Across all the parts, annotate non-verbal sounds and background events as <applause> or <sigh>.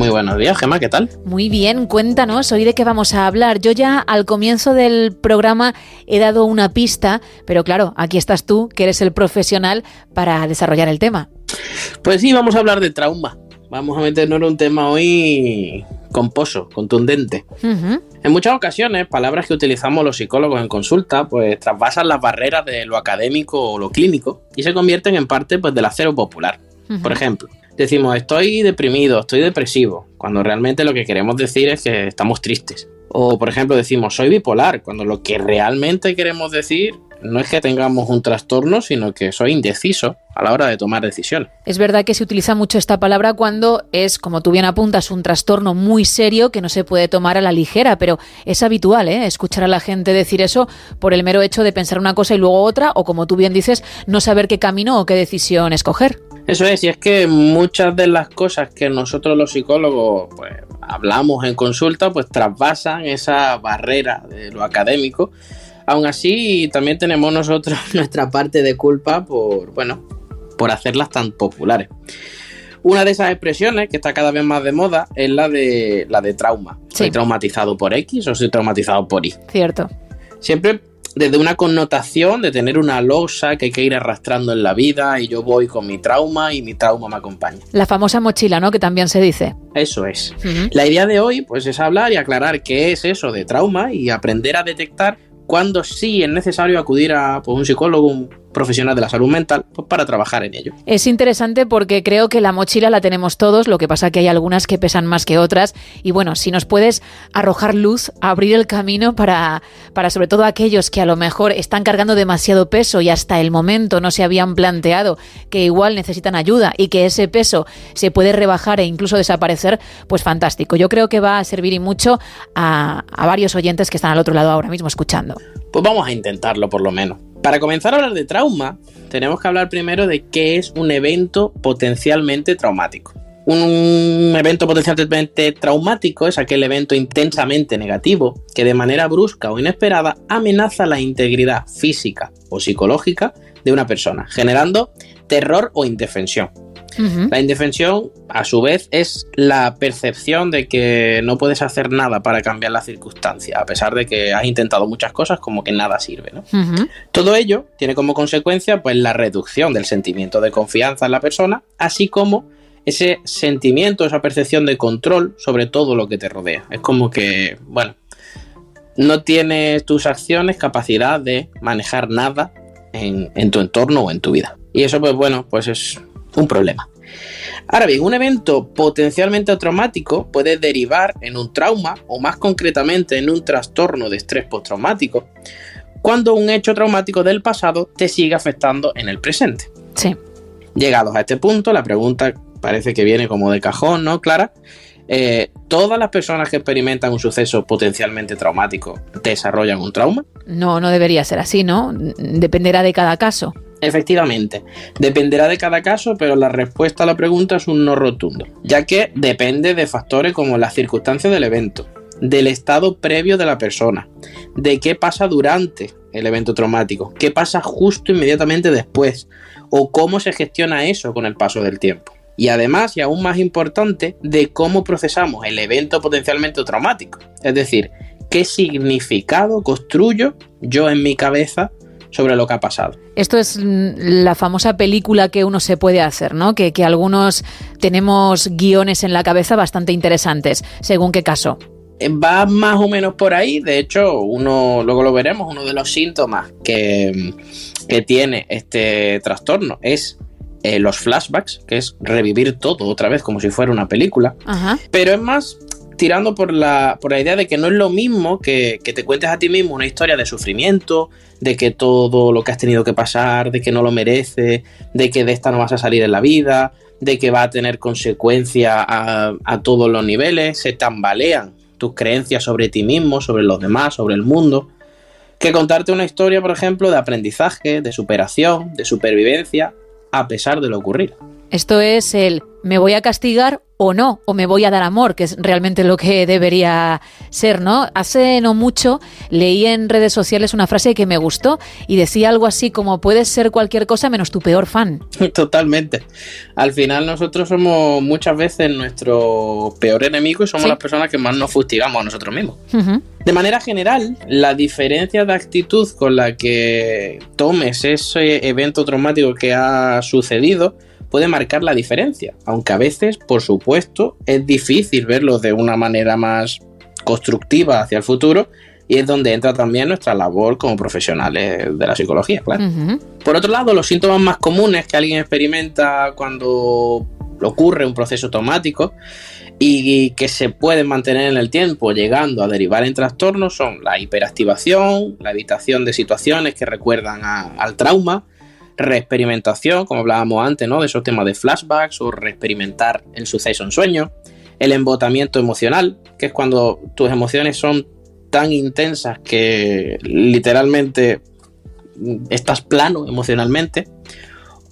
Muy buenos días, Gemma, ¿qué tal? Muy bien, cuéntanos hoy de qué vamos a hablar. Yo ya al comienzo del programa he dado una pista, pero claro, aquí estás tú, que eres el profesional para desarrollar el tema. Pues sí, vamos a hablar de trauma. Vamos a meternos en un tema hoy composo, contundente. En muchas ocasiones, palabras que utilizamos los psicólogos en consulta, pues trasvasan las barreras de lo académico o lo clínico y se convierten en parte pues, del acero popular. Por ejemplo, decimos estoy deprimido, estoy depresivo, cuando realmente lo que queremos decir es que estamos tristes. O por ejemplo decimos soy bipolar, cuando lo que realmente queremos decir no es que tengamos un trastorno, sino que soy indeciso a la hora de tomar decisiones. Es verdad que se utiliza mucho esta palabra cuando es, como tú bien apuntas, un trastorno muy serio que no se puede tomar a la ligera, pero es habitual ¿eh? escuchar a la gente decir eso por el mero hecho de pensar una cosa y luego otra, o como tú bien dices, no saber qué camino o qué decisión escoger. Eso es, y es que muchas de las cosas que nosotros los psicólogos pues, hablamos en consulta, pues trasvasan esa barrera de lo académico. Aún así, también tenemos nosotros <laughs> nuestra parte de culpa por, bueno, por hacerlas tan populares. Una de esas expresiones que está cada vez más de moda es la de la de trauma. Soy traumatizado por X o soy traumatizado por Y. Cierto. Siempre desde una connotación de tener una losa que hay que ir arrastrando en la vida y yo voy con mi trauma y mi trauma me acompaña. La famosa mochila, ¿no? Que también se dice. Eso es. La idea de hoy, pues, es hablar y aclarar qué es eso de trauma y aprender a detectar cuándo sí es necesario acudir a pues, un psicólogo, un profesional de la salud mental pues, para trabajar en ello. Es interesante porque creo que la mochila la tenemos todos, lo que pasa que hay algunas que pesan más que otras y bueno, si nos puedes arrojar luz, abrir el camino para, para sobre todo aquellos que a lo mejor están cargando demasiado peso y hasta el momento no se habían planteado que igual necesitan ayuda y que ese peso se puede rebajar e incluso desaparecer, pues fantástico. Yo creo que va a servir y mucho a, a varios oyentes que están al otro lado ahora mismo escuchando. Pues vamos a intentarlo por lo menos. Para comenzar a hablar de trauma, tenemos que hablar primero de qué es un evento potencialmente traumático. Un evento potencialmente traumático es aquel evento intensamente negativo que de manera brusca o inesperada amenaza la integridad física o psicológica de una persona, generando terror o indefensión. La indefensión, a su vez, es la percepción de que no puedes hacer nada para cambiar la circunstancia, a pesar de que has intentado muchas cosas, como que nada sirve. Todo ello tiene como consecuencia pues, la reducción del sentimiento de confianza en la persona, así como ese sentimiento, esa percepción de control sobre todo lo que te rodea. Es como que, bueno, no tienes tus acciones capacidad de manejar nada en, en tu entorno o en tu vida. Y eso, pues bueno, pues es un problema. Ahora bien, un evento potencialmente traumático puede derivar en un trauma o más concretamente en un trastorno de estrés postraumático cuando un hecho traumático del pasado te sigue afectando en el presente. Sí. Llegados a este punto, la pregunta parece que viene como de cajón, ¿no, Clara? Eh, ¿Todas las personas que experimentan un suceso potencialmente traumático desarrollan un trauma? No, no debería ser así, ¿no? Dependerá de cada caso. Efectivamente, dependerá de cada caso, pero la respuesta a la pregunta es un no rotundo, ya que depende de factores como las circunstancias del evento, del estado previo de la persona, de qué pasa durante el evento traumático, qué pasa justo inmediatamente después, o cómo se gestiona eso con el paso del tiempo. Y además, y aún más importante, de cómo procesamos el evento potencialmente traumático. Es decir, qué significado construyo yo en mi cabeza sobre lo que ha pasado. Esto es la famosa película que uno se puede hacer, ¿no? Que, que algunos tenemos guiones en la cabeza bastante interesantes, según qué caso. Va más o menos por ahí, de hecho, uno, luego lo veremos, uno de los síntomas que, que tiene este trastorno es eh, los flashbacks, que es revivir todo otra vez como si fuera una película. Pero es más tirando por la, por la idea de que no es lo mismo que, que, te cuentes a ti mismo una historia de sufrimiento, de que todo lo que has tenido que pasar, de que no lo mereces, de que de esta no vas a salir en la vida, de que va a tener consecuencias a, a todos los niveles, se tambalean tus creencias sobre ti mismo, sobre los demás, sobre el mundo, que contarte una historia, por ejemplo, de aprendizaje, de superación, de supervivencia, a pesar de lo ocurrido. Esto es el me voy a castigar o no, o me voy a dar amor, que es realmente lo que debería ser, ¿no? Hace no mucho leí en redes sociales una frase que me gustó y decía algo así como puedes ser cualquier cosa menos tu peor fan. <laughs> Totalmente. Al final nosotros somos muchas veces nuestro peor enemigo y somos las personas que más nos fustigamos a nosotros mismos. De manera general, la diferencia de actitud con la que tomes ese evento traumático que ha sucedido puede marcar la diferencia, aunque a veces, por supuesto, es difícil verlo de una manera más constructiva hacia el futuro y es donde entra también nuestra labor como profesionales de la psicología, claro. Por otro lado, los síntomas más comunes que alguien experimenta cuando ocurre un proceso automático y que se pueden mantener en el tiempo llegando a derivar en trastornos son la hiperactivación, la evitación de situaciones que recuerdan al trauma, reexperimentación, como hablábamos antes, ¿no? De esos temas de flashbacks o reexperimentar el suceso en sueño, el embotamiento emocional, que es cuando tus emociones son tan intensas que literalmente estás plano emocionalmente,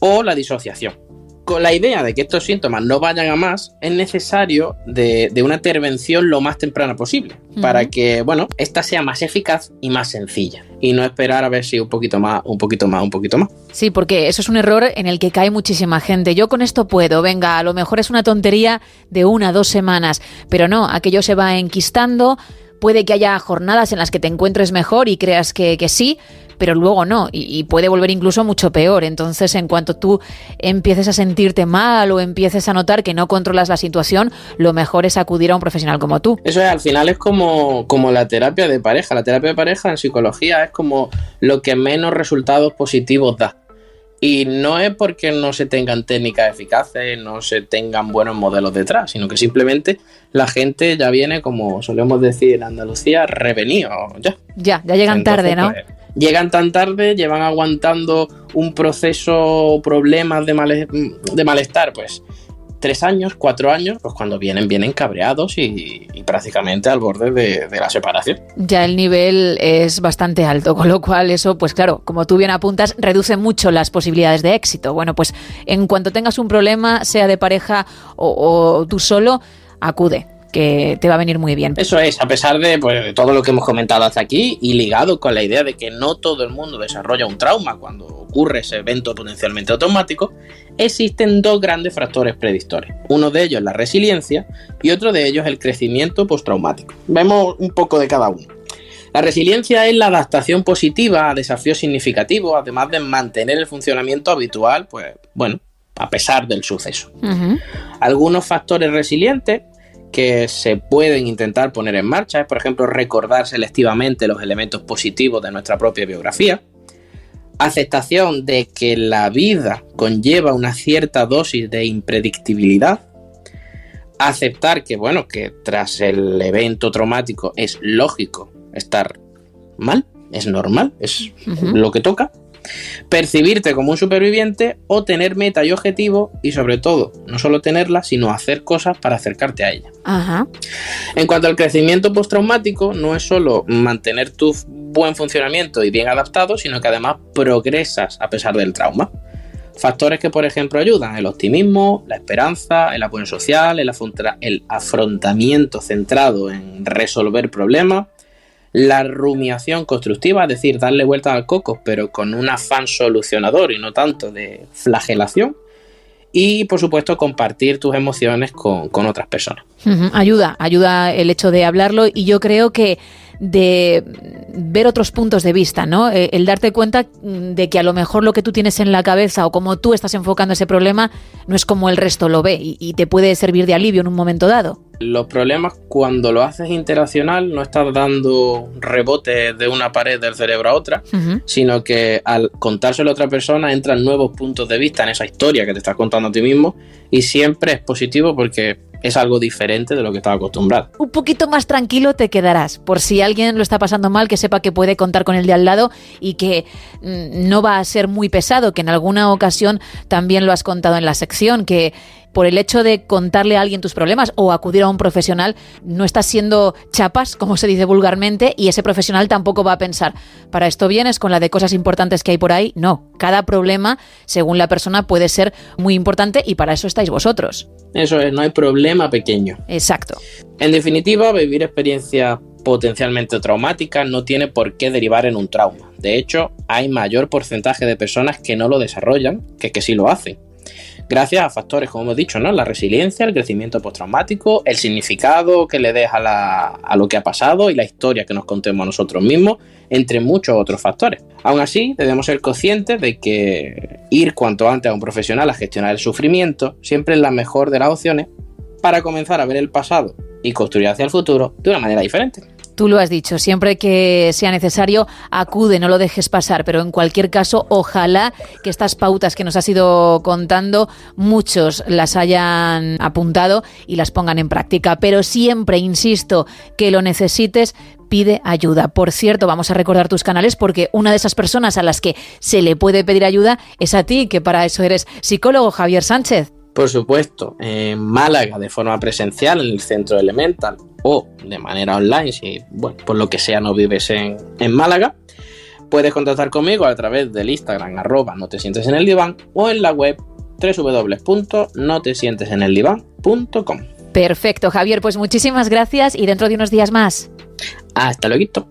o la disociación, con la idea de que estos síntomas no vayan a más, es necesario de, una intervención lo más temprana posible, para que, bueno, esta sea más eficaz y más sencilla. Y no esperar a ver si un poquito más, un poquito más, un poquito más. Sí, porque eso es un error en el que cae muchísima gente. Yo con esto puedo, venga, a lo mejor es una tontería de una, dos semanas, pero no, aquello se va enquistando. Puede que haya jornadas en las que te encuentres mejor y creas que, que sí, pero luego no, y, puede volver incluso mucho peor. Entonces, en cuanto tú empieces a sentirte mal o empieces a notar que no controlas la situación, lo mejor es acudir a un profesional como tú. Eso es, al final es como, como la terapia de pareja. La terapia de pareja en psicología es como lo que menos resultados positivos da. Y no es porque no se tengan técnicas eficaces, no se tengan buenos modelos detrás, sino que simplemente la gente ya viene, como solemos decir en Andalucía, revenido ya. Ya, ya llegan tarde, ¿no? Pues, llegan tan tarde, llevan aguantando un proceso, problemas de, de malestar, pues tres años, cuatro años, pues cuando vienen, vienen cabreados y, prácticamente al borde de, la separación. Ya el nivel es bastante alto, con lo cual eso, pues claro, como tú bien apuntas, reduce mucho las posibilidades de éxito. Bueno, pues en cuanto tengas un problema, sea de pareja o tú solo, acude que te va a venir muy bien. Eso es, a pesar pues, de, todo lo que hemos comentado hasta aquí y ligado con la idea de que no todo el mundo desarrolla un trauma cuando ocurre ese evento potencialmente automático, existen dos grandes factores predictores. Uno de ellos es la resiliencia y otro de ellos el crecimiento postraumático. Vemos un poco de cada uno. La resiliencia es la adaptación positiva a desafíos significativos, además de mantener el funcionamiento habitual, pues bueno, a pesar del suceso. Algunos factores resilientes que se pueden intentar poner en marcha es, por ejemplo, recordar selectivamente los elementos positivos de nuestra propia biografía, aceptación de que la vida conlleva una cierta dosis de impredictibilidad, aceptar que, bueno, que tras el evento traumático es lógico estar mal, es normal, es lo que toca, percibirte como un superviviente o tener meta y objetivo y sobre todo, no solo tenerla, sino hacer cosas para acercarte a ella. En cuanto al crecimiento postraumático, no es solo mantener tu buen funcionamiento y bien adaptado, sino que además progresas a pesar del trauma. Factores que, por ejemplo, ayudan el optimismo, la esperanza, el apoyo social, el, el afrontamiento centrado en resolver problemas, la rumiación constructiva, es decir, darle vuelta al coco, pero con un afán solucionador y no tanto de flagelación. Y por supuesto, compartir tus emociones con, otras personas. Ayuda, ayuda el hecho de hablarlo y yo creo que de ver otros puntos de vista, ¿no? Eh, el darte cuenta mm, de que a lo mejor lo que tú tienes en la cabeza o como tú estás enfocando ese problema no es como el resto lo ve y, te puede servir de alivio en un momento dado. Los problemas cuando lo haces interaccional no estás dando rebote de una pared del cerebro a otra, sino que al contárselo a otra persona entran nuevos puntos de vista en esa historia que te estás contando a ti mismo y siempre es positivo porque es algo diferente de lo que estaba acostumbrado. Un poquito más tranquilo te quedarás, por si alguien lo está pasando mal, que sepa que puede contar con el de al lado y que mm, no va a ser muy pesado, que en alguna ocasión también lo has contado en la sección, que por el hecho de contarle a alguien tus problemas o acudir a un profesional, no estás siendo chapas, como se dice vulgarmente, y ese profesional tampoco va a pensar, para esto vienes con la de cosas importantes que hay por ahí. No, cada problema, según la persona, puede ser muy importante y para eso estáis vosotros. Eso es, no hay problema pequeño. Exacto. En definitiva, vivir experiencias potencialmente traumáticas no tiene por qué derivar en un trauma. De hecho, hay mayor porcentaje de personas que no lo desarrollan que que sí lo hacen gracias a factores, como hemos dicho, ¿no? La resiliencia, el crecimiento postraumático, el significado que le deja a lo que ha pasado y la historia que nos contemos a nosotros mismos, entre muchos otros factores. Aún así, debemos ser conscientes de que ir cuanto antes a un profesional a gestionar el sufrimiento siempre es la mejor de las opciones para comenzar a ver el pasado y construir hacia el futuro de una manera diferente. Tú lo has dicho, siempre que sea necesario, acude, no lo dejes pasar, pero en cualquier caso, ojalá que estas pautas que nos has ido contando, muchos las hayan apuntado y las pongan en práctica. Pero siempre, insisto, que lo necesites, pide ayuda. Por cierto, vamos a recordar tus canales porque una de esas personas a las que se le puede pedir ayuda es a ti, que para eso eres psicólogo, Javier Sánchez. Por supuesto, en Málaga de forma presencial en el centro Elemental o de manera online, si bueno, por lo que sea no vives en, Málaga, puedes contactar conmigo a través del Instagram arroba no te sientes en el diván o en la web www.notesienteseneldivan.com. Perfecto, Javier, pues muchísimas gracias y dentro de unos días más. Hasta luego.